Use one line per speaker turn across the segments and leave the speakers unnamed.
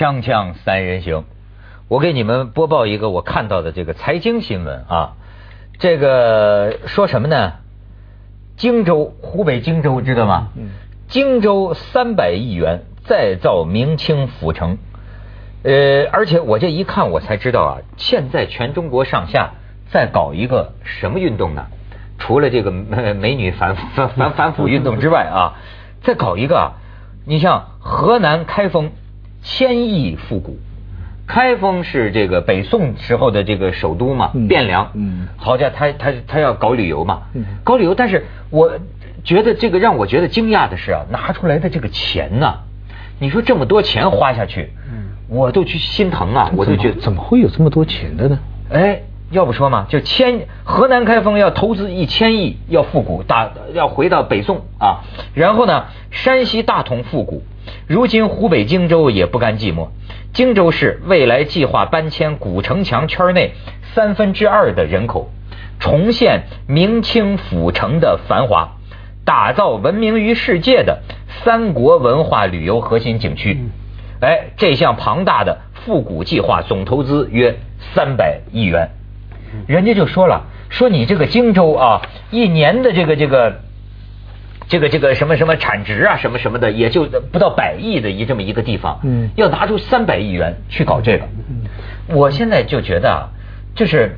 锵锵三人行，我给你们播报一个我看到的这个财经新闻啊，这个说什么呢？荆州，湖北荆州知道吗？嗯。荆州三百亿元再造明清府城，呃，而且我这一看我才知道啊，现在全中国上下在搞一个什么运动呢？除了这个美女反反反反腐运动之外啊，在搞一个，你像河南开封。千亿复古，开封是这个北宋时候的这个首都嘛，汴梁。嗯，好家伙，他他他要搞旅游嘛，搞旅游。但是我觉得这个让我觉得惊讶的是啊，拿出来的这个钱呢，你说这么多钱花下去，嗯我都去心疼啊，我都觉得
怎么会有这么多钱的呢？
哎，要不说嘛，就千河南开封要投资一千亿要复古，打要回到北宋啊，然后呢，山西大同复古。如今湖北荆州也不甘寂寞，荆州市未来计划搬迁古城墙圈内三分之二的人口，重现明清府城的繁华，打造闻名于世界的三国文化旅游核心景区。哎，这项庞大的复古计划总投资约三百亿元，人家就说了，说你这个荆州啊，一年的这个这个。这个这个什么什么产值啊，什么什么的，也就不到百亿的一这么一个地方，嗯，要拿出三百亿元去搞这个，嗯，我现在就觉得啊，就是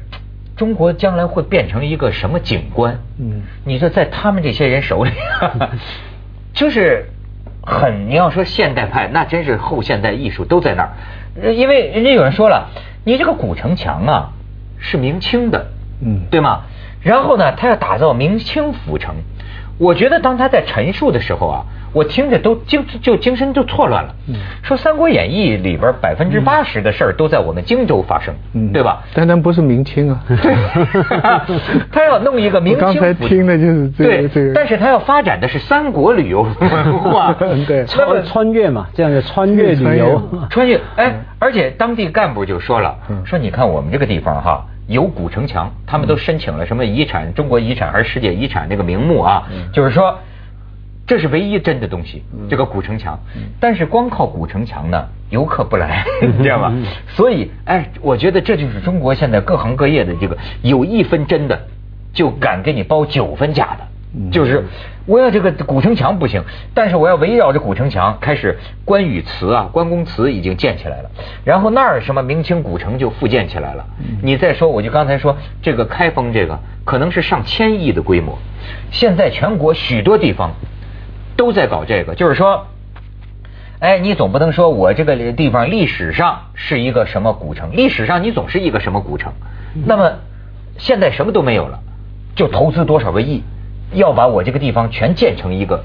中国将来会变成一个什么景观，嗯，你说在他们这些人手里，就是很你要说现代派，那真是后现代艺术都在那儿，因为人家有人说了，你这个古城墙啊是明清的，嗯，对吗？然后呢，他要打造明清府城。我觉得当他在陈述的时候啊，我听着都精就精神就错乱了。嗯说《三国演义》里边百分之八十的事儿都在我们荆州发生，嗯对吧？
但咱不是明清啊。
他要弄一个明清。
刚才听的就是这
个。但是他要发展的是三国旅游文化，
对，穿穿越嘛，这样的穿越旅游。
穿越，哎，而且当地干部就说了，说你看我们这个地方哈。有古城墙，他们都申请了什么遗产？中国遗产还是世界遗产？这个名目啊，就是说这是唯一真的东西，这个古城墙。但是光靠古城墙呢，游客不来，你知道吗？所以，哎，我觉得这就是中国现在各行各业的这个有一分真的，就敢给你包九分假的。就是我要这个古城墙不行，但是我要围绕着古城墙开始关羽祠啊，关公祠已经建起来了，然后那儿什么明清古城就复建起来了。你再说，我就刚才说这个开封这个可能是上千亿的规模，现在全国许多地方都在搞这个，就是说，哎，你总不能说我这个地方历史上是一个什么古城，历史上你总是一个什么古城，那么现在什么都没有了，就投资多少个亿。要把我这个地方全建成一个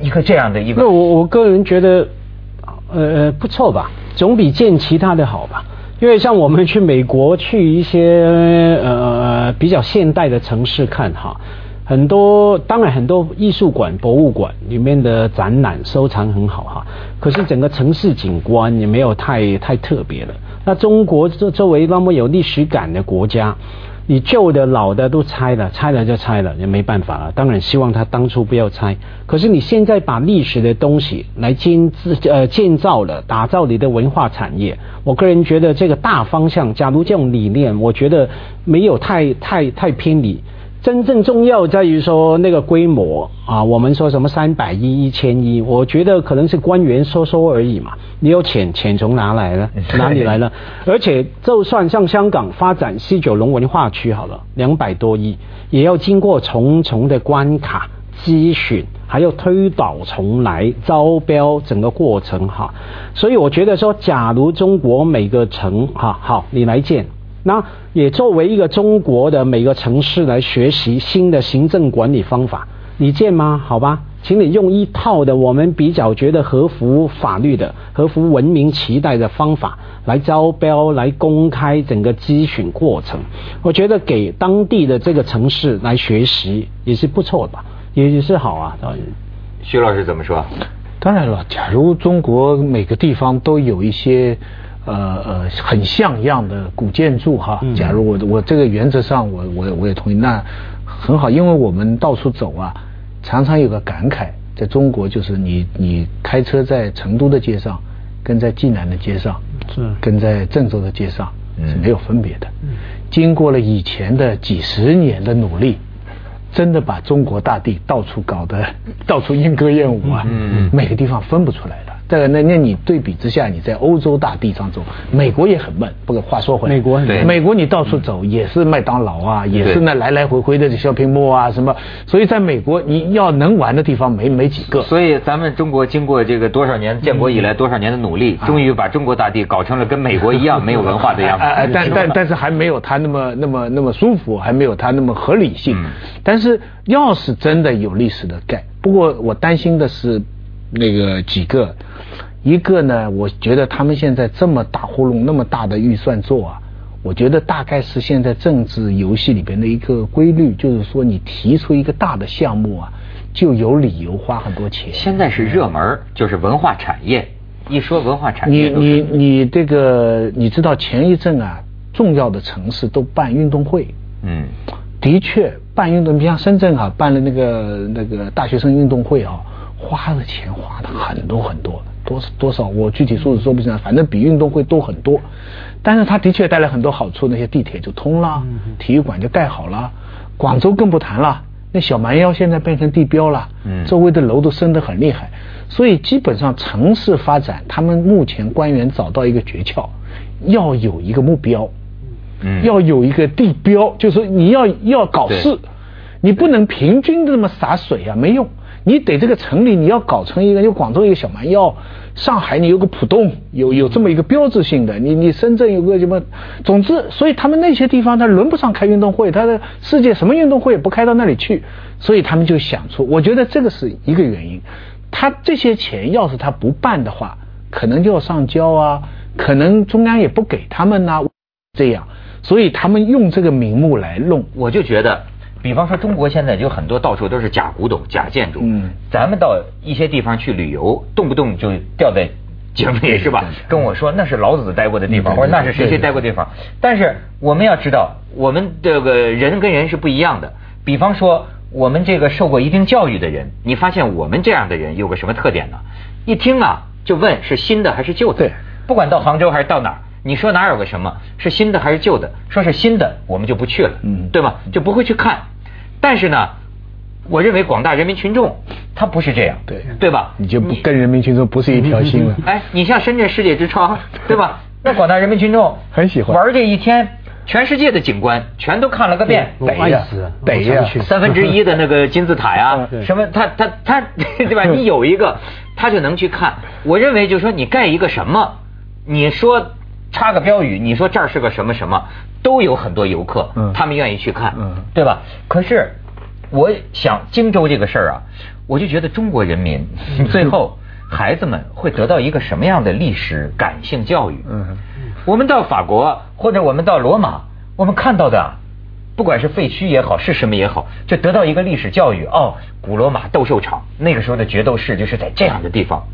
一个这样的一个。
那我我个人觉得，呃不错吧，总比建其他的好吧。因为像我们去美国去一些呃比较现代的城市看哈，很多当然很多艺术馆、博物馆里面的展览收藏很好哈，可是整个城市景观也没有太太特别了。那中国作作为那么有历史感的国家。你旧的、老的都拆了，拆了就拆了，也没办法了。当然希望他当初不要拆。可是你现在把历史的东西来建呃建造了，打造你的文化产业，我个人觉得这个大方向，假如这种理念，我觉得没有太太太偏离。真正重要在于说那个规模啊，我们说什么三百亿、一千亿，我觉得可能是官员说说而已嘛。你有钱，钱从哪来呢？哪里来呢？而且就算像香港发展西九龙文化区好了，两百多亿，也要经过重重的关卡咨询，还要推倒重来招标整个过程哈。所以我觉得说，假如中国每个城哈好，你来建。那也作为一个中国的每个城市来学习新的行政管理方法，你见吗？好吧，请你用一套的我们比较觉得合乎法律的、合乎文明期待的方法来招标、来公开整个咨询过程。我觉得给当地的这个城市来学习也是不错的，也是好啊。
徐老师怎么说？
当然了，假如中国每个地方都有一些。呃呃，很像样的古建筑哈。假如我我这个原则上我我我也同意，那很好，因为我们到处走啊，常常有个感慨，在中国就是你你开车在成都的街上，跟在济南的街上，
是
跟在郑州的街上
嗯
是没有分别的。经过了以前的几十年的努力，真的把中国大地到处搞得到处莺歌燕舞啊，
嗯
每个地方分不出来的。这个那那你对比之下，你在欧洲大地上走，美国也很闷。不过话说回来，
美国很
对
美国你到处走也是麦当劳啊，也是那来来回回的这小屏幕啊什么，所以在美国你要能玩的地方没没几个。
所以咱们中国经过这个多少年建国以来多少年的努力，终于把中国大地搞成了跟美国一样没有文化的样子。
哎哎，但但 但是还没有他那么那么那么舒服，还没有他那么合理性。
嗯
但是要是真的有历史的盖，不过我担心的是那个几个，一个呢，我觉得他们现在这么大窟窿，那么大的预算做啊。我觉得大概是现在政治游戏里边的一个规律，就是说你提出一个大的项目啊，就有理由花很多钱。
现在是热门，就是文化产业。一说文化产业你，
你你这个你知道前一阵啊，重要的城市都办运动会，
嗯
的确办运动，你像深圳啊，办了那个那个大学生运动会啊，花的钱花的很多很多，多多少我具体数字说不上，反正比运动会多很多。但是它的确带来很多好处，那些地铁就通了，体育馆就盖好了，广州更不谈了。那小蛮腰现在变成地标了，
嗯
周围的楼都升得很厉害，所以基本上城市发展，他们目前官员找到一个诀窍，要有一个目标，
嗯
要有一个地标，就是你要要搞事，你不能平均的这么洒水啊，没用。你得这个城里你要搞成一个，有广州一个小蛮腰，上海你有个浦东，有有这么一个标志性的，你你深圳有个什么，总之，所以他们那些地方他轮不上开运动会，他的世界什么运动会也不开到那里去，所以他们就想出，我觉得这个是一个原因。他这些钱要是他不办的话，可能就要上交啊，可能中央也不给他们呐、这样，所以他们用这个名目来弄。
我就觉得，比方说中国现在有很多到处都是假古董、假建筑。
嗯
咱们到一些地方去旅游，动不动就掉在井里是吧跟我说那是老子待过的地方，或者那是谁谁待过的地方。但是我们要知道，我们这个人跟人是不一样的。比方说，我们这个受过一定教育的人，你发现我们这样的人有个什么特点呢？一听啊，就问是新的还是旧的。
对
不管到杭州还是到哪儿，你说哪儿有个什么是新的还是旧的？说是新的，我们就不去了，
嗯
对吧？就不会去看。但是呢，我认为广大人民群众他不是这样，
对
对吧？
你就不跟人民群众不是一条心了。
哎，你像深圳世界之窗，对吧？那广大人民群众
很喜欢
玩这一天，全世界的景观全都看了个遍。
我
得呀
爱死了，
得呀
去
三分之一的那个金字塔呀
嗯，
什么他他他，对吧？你有一个，他就能去看。我认为就是说，你盖一个什么，你说插个标语，你说这儿是个什么什么，都有很多游客
嗯，
他们愿意去看
嗯，
对吧？可是我想荆州这个事儿啊，我就觉得中国人民 最后孩子们会得到一个什么样的历史感性教育？
嗯，
我们到法国或者我们到罗马，我们看到的啊，不管是废墟也好，是什么也好，就得到一个历史教育。哦，古罗马斗兽场那个时候的决斗士就是在这样的地方。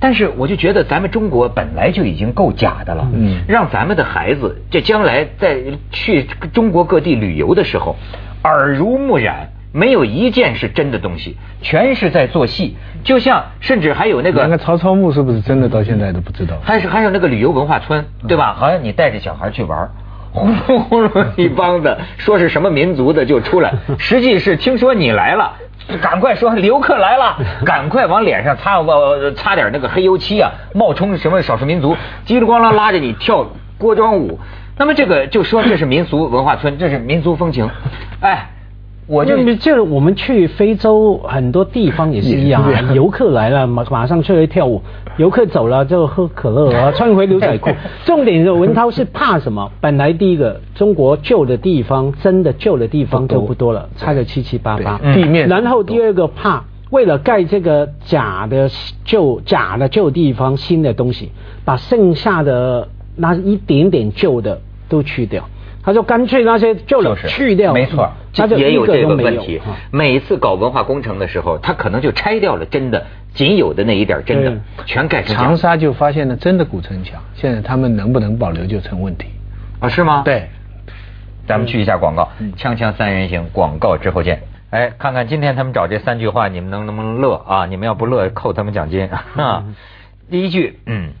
但是我就觉得咱们中国本来就已经够假的了，
嗯
让咱们的孩子这将来在去中国各地旅游的时候，耳濡目染，没有一件是真的东西，全是在做戏。就像甚至还有那个
那个曹操墓是不是真的，到现在都不知道。
还是还有那个旅游文化村，对吧？好像你带着小孩去玩儿。轰隆轰隆一帮子说是什么民族的就出来，实际是听说你来了，赶快说游客来了，赶快往脸上擦呃擦点那个黑油漆啊，冒充什么少数民族，叽里咣啷拉着你跳锅庄舞。那么这个就说这是民俗文化村，这是民族风情。哎，我就
那么这我们去非洲很多地方也是一样 游客来了马马上出来跳舞，游客走了就喝可乐啊，穿回牛仔裤。重点是文涛是怕什么？本来第一个中国旧的地方，真的旧的地方就不多了，拆的七七八八。
地面
然后第二个怕。为了盖这个假的旧假的旧地方，新的东西，把剩下的那一点点旧的都去掉。他说干脆那些旧的
就是
去掉，
没错，
他就
也有这
个
问题
啊。
每次搞文化工程的时候，他可能就拆掉了真的仅有的那一点真的，全改成假
长沙就发现了真的古城墙，现在他们能不能保留就成问题。
啊，是吗？，
对，
咱们去一下广告，
嗯
锵锵三人行，广告之后见。哎，看看今天他们找这三句话，你们能能不能乐啊？你们要不乐，扣他们奖金 啊。第一句，嗯，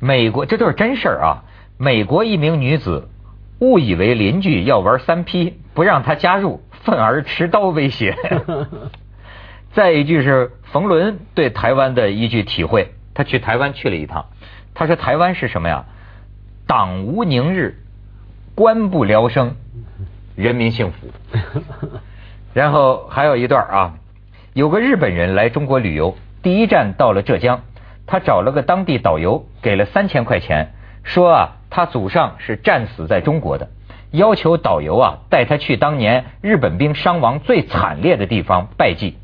美国这都是真事儿啊！美国一名女子误以为邻居要玩三 P，不让他加入，愤而持刀威胁。再一句是冯仑对台湾的一句体会，他去台湾去了一趟，他说台湾是什么呀？党无宁日，官不聊生，人民幸福。然后还有一段啊，有个日本人来中国旅游，第一站到了浙江，他找了个当地导游，给了三千块钱，说啊，他祖上是战死在中国的，要求导游啊带他去当年日本兵伤亡最惨烈的地方拜祭。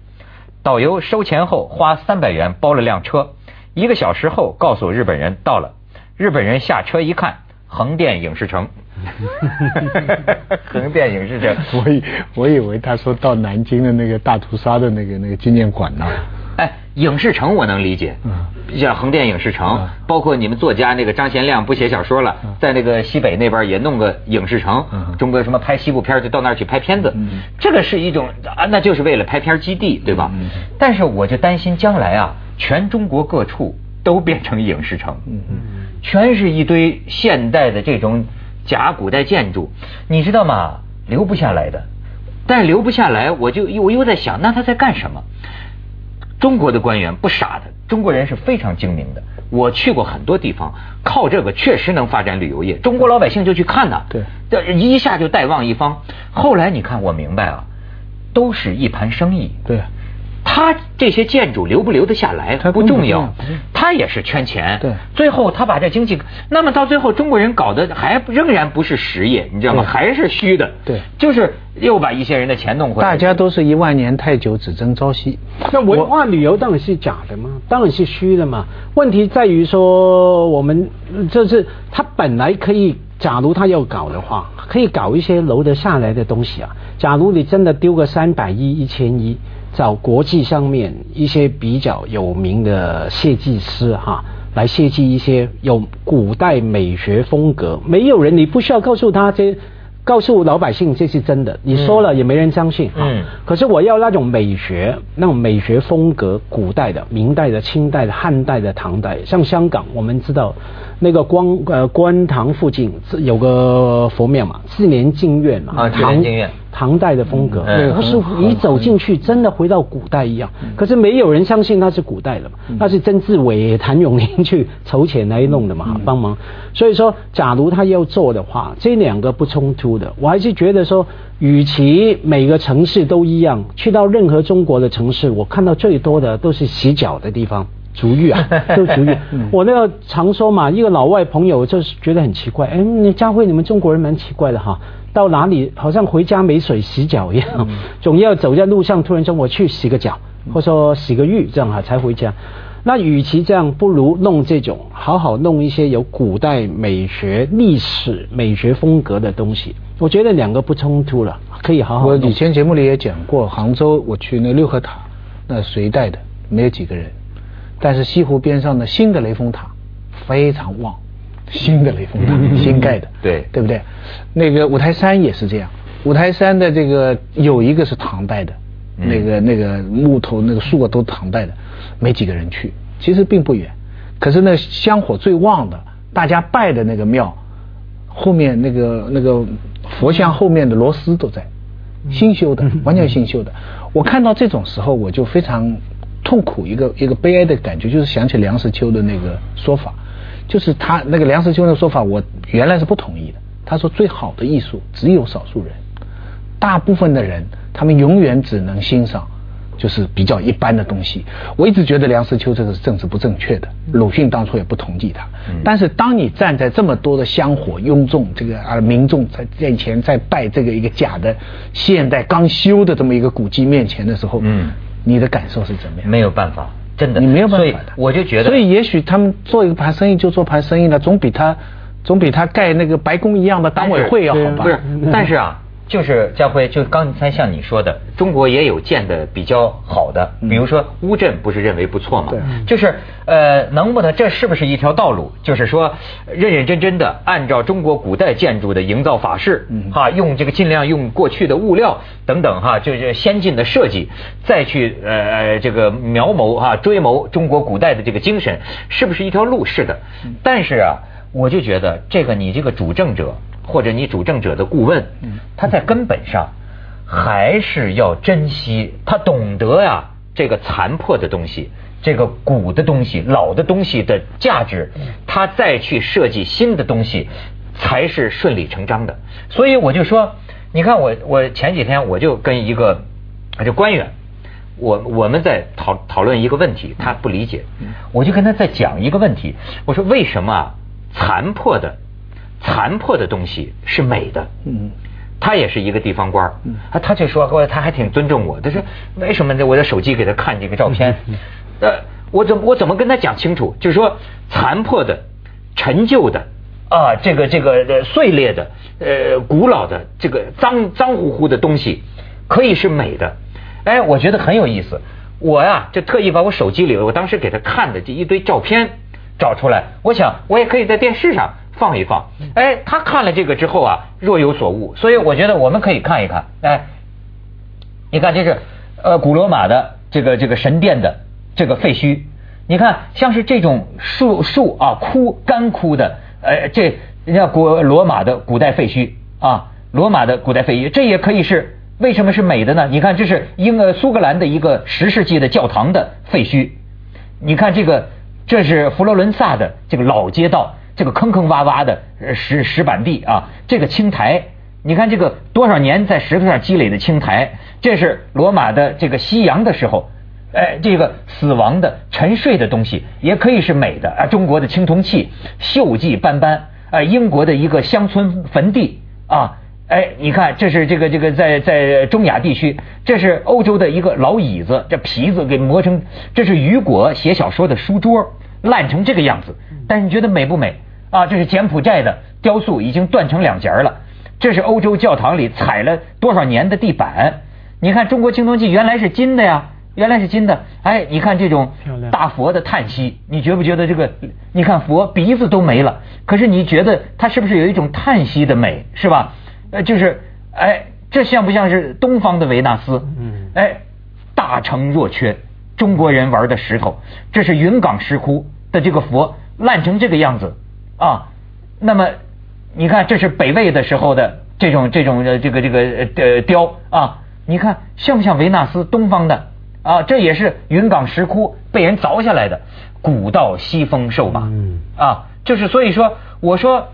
导游收钱后花三百元包了辆车，一个小时后告诉日本人到了，日本人下车一看，横店影视城。横店影视城，
我以我以为他说到南京的那个大屠杀的那个那个纪念馆呢。
哎，影视城我能理解，嗯，像横店影视城，包括你们作家那个张贤亮不写小说了，在那个西北那边也弄个影视城，中国什么拍西部片就到那儿去拍片子，这个是一种啊，那就是为了拍片基地，对吧？但是我就担心将来啊，全中国各处都变成影视城，嗯嗯全是一堆现代的这种。假古代建筑，你知道吗？留不下来的，但留不下来，我就我又在想，那他在干什么？中国的官员不傻的，中国人是非常精明的。我去过很多地方，靠这个确实能发展旅游业，中国老百姓就去看呐，
对，
这一下就带旺一方。后来你看，我明白啊，都是一盘生意。
对。
他这些建筑留不留得下来不重要，他也是圈钱。
对，
最后他把这经济，那么到最后中国人搞的还仍然不是实业，你知道吗？还是虚的。
对，
就是又把一些人的钱弄回
来。大家都是一万年太久，只争朝夕。
那文化旅游当然是假的吗？当然是虚的嘛。问题在于说，我们就是他本来可以，假如他要搞的话，可以搞一些留得下来的东西啊。假如你真的丢个三百亿、一千亿。找国际上面一些比较有名的设计师哈，来设计一些有古代美学风格，没有人，你不需要告诉他这。告诉老百姓这是真的，你说了也没人相信。嗯。可是我要那种美学，那种美学风格，古代的、明代的、清代的、汉代的、唐代，像香港，我们知道那个光呃观塘附近有个佛庙嘛，四年净院嘛。
啊，唐净院。
唐代的风格，它是你走进去真的回到古代一样。可是没有人相信那是古代的嘛，那是曾志伟、谭咏麟去筹钱来弄的嘛，帮忙。所以说，假如他要做的话，这两个不冲突的。我还是觉得说，与其每个城市都一样，去到任何中国的城市，我看到最多的都是洗脚的地方，足浴啊，都足浴。我那个常说嘛，一个老外朋友就是觉得很奇怪，哎，你佳慧，你们中国人蛮奇怪的哈，到哪里好像回家没水洗脚一样，总要走在路上，突然说我去洗个脚，或者说洗个浴，这样哈才回家。那与其这样，不如弄这种，好好弄一些有古代美学、历史美学风格的东西。我觉得两个不冲突了，可以好好。
我以前节目里也讲过，杭州我去那六合塔，那谁带的？没有几个人。但是西湖边上的新的雷峰塔非常旺，新的雷峰塔新盖的，
对
对不对？那个五台山也是这样，五台山的这个有一个是唐代的，那个那个木头那个树都唐代的，没几个人去，其实并不远。可是那香火最旺的，大家拜的那个庙。后面那个那个佛像后面的螺丝都在，新修的，完全新修的。我看到这种时候，我就非常痛苦，一个一个悲哀的感觉，就是想起梁实秋的那个说法，就是他那个梁实秋的说法，我原来是不同意的。他说最好的艺术只有少数人，大部分的人他们永远只能欣赏。就是比较一般的东西，我一直觉得梁实秋这个是政治不正确的，鲁迅当初也不同意他。但是当你站在这么多的香火拥众，这个啊民众在面前在拜这个一个假的现代刚修的这么一个古迹面前的时候，嗯，你的感受是怎么样？
没有办法，真的，
你没有办法
的。我就觉得，
所以也许他们做一个盘生意就做盘生意了，总比他总比他盖那个白宫一样的党委会要好吧？
不是，但是啊。就是家辉，就刚才像你说的，中国也有建的比较好的，比如说乌镇不是认为不错嘛？
对
就是呃，能不能这是不是一条道路？就是说认认真真的按照中国古代建筑的营造法式，哈，用这个尽量用过去的物料等等哈，就是先进的设计，再去呃呃这个描摹哈追谋中国古代的这个精神，是不是一条路？是的，但是啊，我就觉得这个你这个主政者或者你主政者的顾问，他在根本上还是要珍惜，他懂得呀、这个残破的东西。这个古的东西、老的东西的价值，他再去设计新的东西，才是顺理成章的。所以我就说，你看我我前几天我就跟一个就官员，我我们在讨讨论一个问题，他不理解，我就跟他在讲一个问题，我说为什么啊残破的残破的东西是美的？
嗯，
他也是一个地方官儿，啊，他就说，我他还挺尊重我，他说为什么呢？我的手机给他看这个照片，呃，我怎么我怎么跟他讲清楚？就是说残破的、陈旧的啊，这个这个呃碎裂的、呃古老的、这个脏脏乎乎的东西，可以是美的。哎，我觉得很有意思。我呀，就特意把我手机里我当时给他看的这一堆照片找出来，我想我也可以在电视上放一放。哎，他看了这个之后啊，若有所悟，所以我觉得我们可以看一看。哎，你看这是呃古罗马的这个这个神殿的这个废墟，你看像是这种树树啊枯干枯的，呃这人家古罗马的古代废墟啊，罗马的古代废墟，这也可以是为什么是美的呢？你看这是英呃苏格兰的一个十世纪的教堂的废墟，你看这个，这是佛罗伦萨的这个老街道，这个坑坑洼洼的石石板地啊，这个青苔，你看这个多少年在石头上积累的青苔，这是罗马的这个夕阳的时候，哎，这个死亡的沉睡的东西也可以是美的啊，中国的青铜器锈迹斑斑啊，英国的一个乡村坟地啊。哎，你看，这是这个这个在在中亚地区，这是欧洲的一个老椅子，这皮子给磨成，这是雨果写小说的书桌，烂成这个样子。但是你觉得美不美啊？这是柬埔寨的雕塑，已经断成两截了。这是欧洲教堂里踩了多少年的地板？你看中国青铜器原来是金的呀，原来是金的。哎，你看这种大佛的叹息，你觉不觉得这个？你看佛鼻子都没了，可是你觉得它是不是有一种叹息的美？是吧？呃，就是，哎，这像不像是东方的维纳斯？
嗯
哎，大成若缺，中国人玩的石头，这是云冈石窟的这个佛烂成这个样子啊。那么你看，这是北魏的时候的这种这种呃这个这个呃呃雕啊，你看像不像维纳斯东方的啊？这也是云冈石窟被人凿下来的，古道西风瘦马
嗯
啊，就是所以说，我说。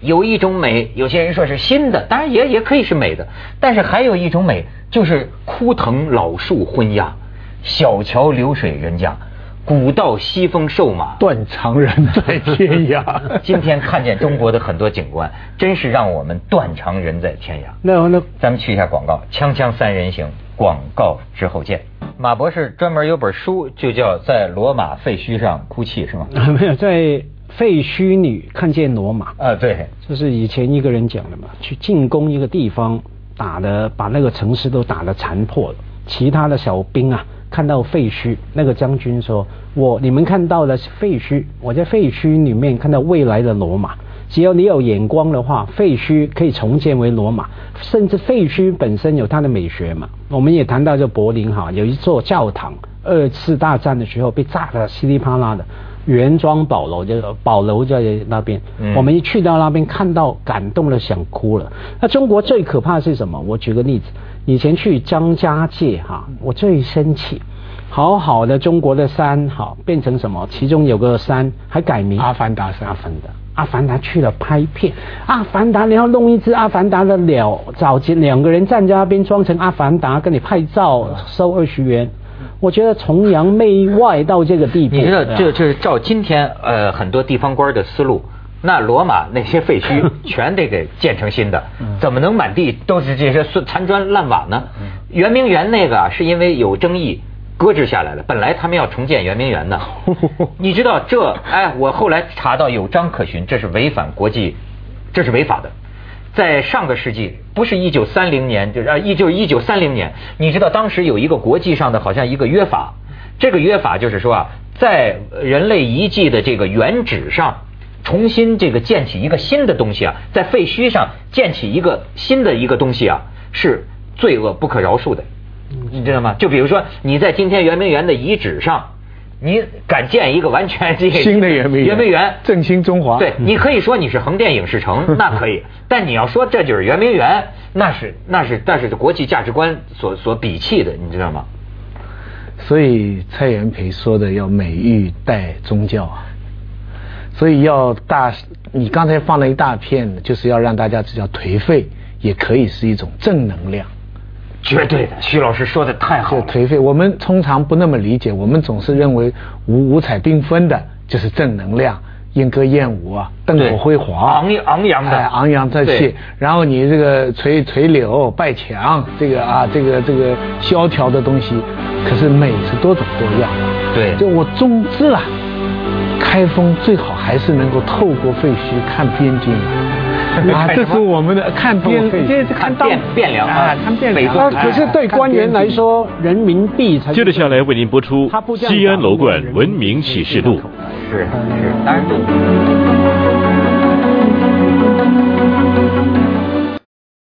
有一种美，有些人说是新的，当然也也可以是美的，但是还有一种美，就是枯藤老树昏鸦，小桥流水人家，古道西风瘦马。
断肠人在天涯。
今天看见中国的很多景观，真是让我们断肠人在天涯。
那那
咱们去一下广告，锵锵三人行，广告之后见。马博士专门有本书，就叫《在罗马废墟上哭泣》，是吗？
没有在废墟里看见罗马，
啊，对，
这是以前一个人讲的嘛，去进攻一个地方，打的把那个城市都打得残破了，其他的小兵啊看到废墟，那个将军说：“我你们看到的是废墟，我在废墟里面看到未来的罗马。”只要你有眼光的话，废墟可以重建为罗马，甚至废墟本身有它的美学嘛。我们也谈到这柏林哈，有一座教堂，二次大战的时候被炸得稀里啪啦的，原装保楼就保楼在那边，
嗯
我们一去到那边看到感动的想哭了。那中国最可怕的是什么？我举个例子，以前去张家界哈，我最生气。好好的中国的山，好变成什么？其中有个山还改名
阿凡达山
阿凡达，阿凡达去了拍片，阿凡达你要弄一只阿凡达的鸟，找几两个人站在那边装成阿凡达跟你拍照，收二十元。我觉得崇洋媚外到这个地步，
你知道，这这是照今天呃很多地方官的思路，那罗马那些废墟 全得给建成新的，怎么能满地都是这些碎残砖烂瓦呢？圆明园那个啊，是因为有争议。搁置下来了，本来他们要重建圆明园的，你知道这？哎，我后来查到有章可循，这是违反国际，这是违法的。在上个世纪，不是一九三零年，就是啊，一就是一九三零年，你知道当时有一个国际上的好像一个约法，这个约法就是说啊，在人类遗迹的这个原址上，重新这个建起一个新的东西啊，在废墟上建起一个新的一个东西啊，是罪恶不可饶恕的，你知道吗？就比如说你在今天圆明园的遗址上。你敢建一个完全这个
新的圆明园？
圆明园
振兴中华。
对，你可以说你是横店影视城，那可以。但你要说这就是圆明园，那是那是那是国际价值观所所鄙弃的，你知道吗？
所以蔡元培说的要美育带宗教啊，所以要大。你刚才放了一大片，就是要让大家知道颓废也可以是一种正能量。
绝对的，徐老师说的太好了。
颓废，我们通常不那么理解，我们总是认为五五彩缤纷的就是正能量，莺歌燕舞啊，灯火辉煌，
昂昂扬的，
昂扬这气。然后你这个垂垂柳拜墙，这个啊，这个这个萧条的东西，可是美是多种多样的。
对，
就我总之啊，开封最好还是能够透过废墟看边境。啊，这是我们的看
变，看汴汴梁啊，
看汴梁。
可是对官员来说，人民币才。
接着下来为您播出《西安楼冠文明启示录》。
是是，当然对。